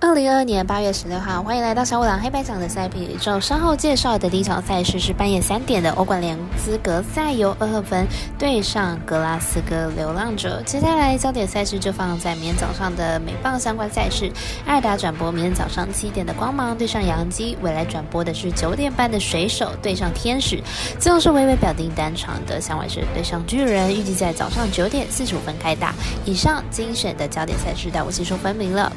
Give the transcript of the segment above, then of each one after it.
二零二二年八月十六号，欢迎来到小五郎黑白奖的赛品宇宙。稍后介绍的第一场赛事是半夜三点的欧冠联资格赛，由厄赫芬对上格拉斯哥流浪者。接下来焦点赛事就放在明天早上的美棒相关赛事。艾达转播明天早上七点的光芒对上洋基，未来转播的是九点半的水手对上天使。最后是微微表定单场的响尾蛇对上巨人，预计在早上九点四十五分开打。以上精选的焦点赛事，带我细说分明了。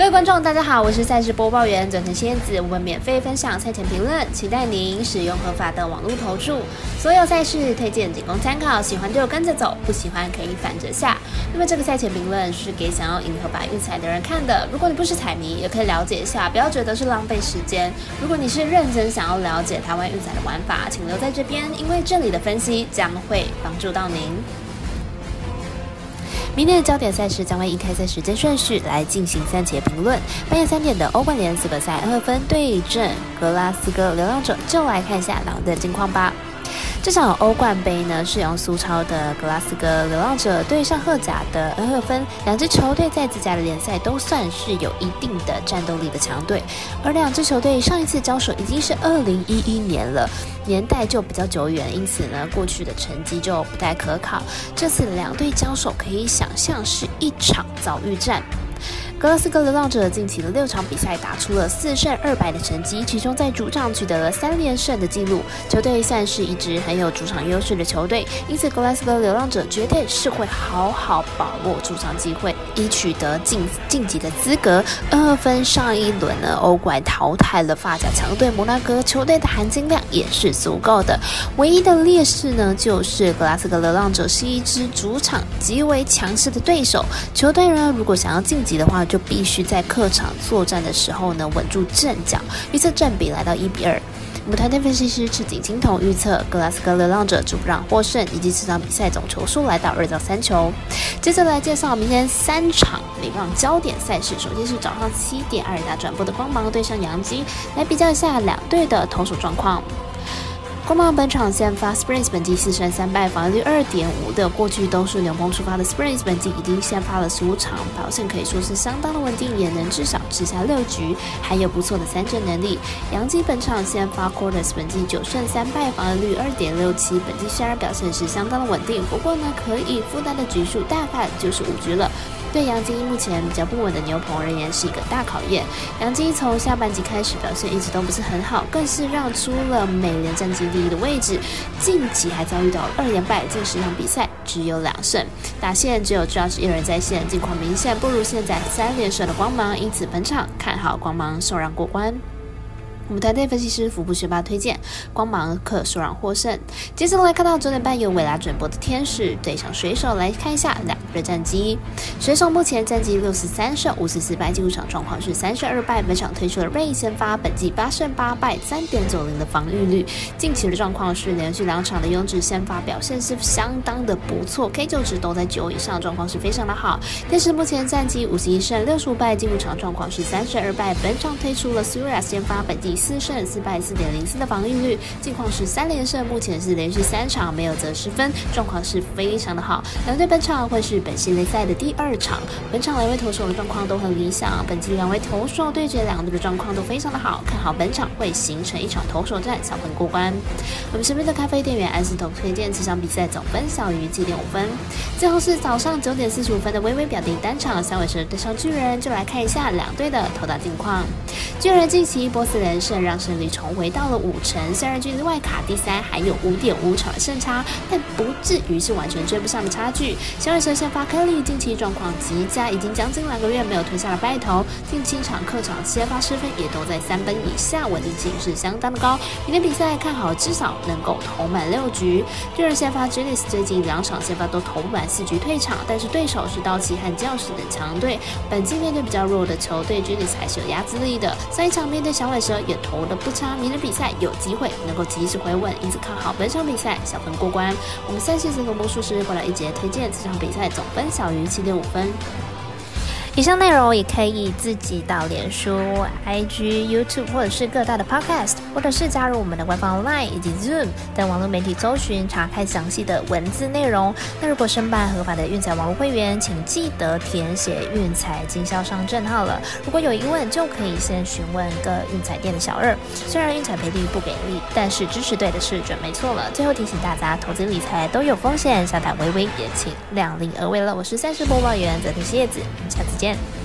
各位观众，大家好，我是赛事播报员转成仙子，我们免费分享赛前评论，期待您使用合法的网络投注。所有赛事推荐仅供参考，喜欢就跟着走，不喜欢可以反着下。那么这个赛前评论是给想要赢合法运彩的人看的，如果你不是彩迷，也可以了解一下，不要觉得是浪费时间。如果你是认真想要了解台湾运彩的玩法，请留在这边，因为这里的分析将会帮助到您。明天的焦点赛事将会以开赛时间顺序来进行三节评论。半夜三点的欧冠联资格赛，二分对阵格拉斯哥流浪者，就来看一下狼队的近况吧。这场欧冠杯呢，是由苏超的格拉斯哥流浪者对上荷甲的恩赫芬，两支球队在自家的联赛都算是有一定的战斗力的强队，而两支球队上一次交手已经是二零一一年了，年代就比较久远，因此呢，过去的成绩就不太可考。这次两队交手可以想象是一场遭遇战。格拉斯哥流浪者近期的六场比赛打出了四胜二败的成绩，其中在主场取得了三连胜的记录。球队算是一支很有主场优势的球队，因此格拉斯哥流浪者绝对是会好好把握主场机会，以取得晋晋级的资格。二分上一轮呢，欧冠淘汰了发甲强队摩纳哥，球队的含金量也是足够的。唯一的劣势呢，就是格拉斯哥流浪者是一支主场极为强势的对手。球队呢，如果想要晋级的话，就必须在客场作战的时候呢，稳住阵脚。预测占比来到一比二。我们团队分析师赤井青铜预测格拉斯哥流浪者主让获胜，以及这场比赛总球数来到二到三球。接着来介绍明天三场美棒焦点赛事。首先是早上七点二大转播的光芒对上杨基，来比较一下两队的投手状况。光芒本场先发 Springs 本季四胜三败，防御率二点五的，过去都是牛棚出发的 Springs 本季已经先发了十五场，表现可以说是相当的稳定，也能至少吃下六局，还有不错的三振能力。杨基本场先发 Quarters 本季九胜三败，防御率二点六七，本季虽然表现是相当的稳定，不过呢，可以负担的局数大概就是五局了。对杨基目前比较不稳的牛棚而言是一个大考验。杨基从下半季开始表现一直都不是很好，更是让出了美联战绩第一的位置。近期还遭遇到二连败，近十场比赛只有两胜，打线只有 Judge 一人在线，近况明显不如现在三连胜的光芒，因此本场看好光芒受让过关。我们团队分析师福布学霸推荐光芒可首让获胜。接着来看到九点半有伟拉转播的天使对上水手，来看一下两个战绩。水手目前战绩六十三胜五十四败，进入场状况是三胜二败。本场推出了瑞先发，本季八胜八败，三点九零的防御率。近期的状况是连续两场的优质先发表现是相当的不错，K 九值都在九以上，状况是非常的好。天使目前战绩五十一胜六十五败，进入场状况是三胜二败。本场推出了 s u r a 先发，本季。四胜四败，四点零四的防御率，近况是三连胜，目前是连续三场没有得失分，状况是非常的好。两队本场会是本系列赛的第二场，本场两位投手的状况都很理想，本季两位投手对决，两队的状况都非常的好，看好本场会形成一场投手战，小分过关。我们身边的咖啡店员安斯头推荐这场比赛总分小于七点五分。最后是早上九点四十五分的微微表定单场，三尾蛇对上巨人，就来看一下两队的投打近况。巨人近期波斯连胜。让胜率重回到了五成，虽然距离外卡第三还有五点五场的胜差，但不至于是完全追不上的差距。小尾蛇先发科利近期状况极佳，已经将近两个月没有吞下了败投，近七场客场先发失分也都在三分以下，稳定性是相当的高。明天比赛看好至少能够投满六局。巨人先发 j e n i s 最近两场先发都投不满四局退场，但是对手是道奇和教士等强队，本季面对比较弱的球队 j e n i s 还是有压制力的。上一场面对小尾蛇也。投的不差，明日比赛有机会能够及时回稳，因此看好本场比赛小分过关。我们三线子和魔术师过来一节推荐，这场比赛总分小于七点五分。以上内容也可以自己到脸书、IG、YouTube 或者是各大的 Podcast。或者是加入我们的官方 LINE 以及 Zoom 等网络媒体搜寻查看详细的文字内容。那如果申办合法的运彩网络会员，请记得填写运彩经销商证号了。如果有疑问，就可以先询问各运彩店的小二。虽然运彩赔率不给力，但是支持对的是准没错了。最后提醒大家，投资理财都有风险，下胆微微也请量力而为了。我是赛事播报员泽田叶子，下次见。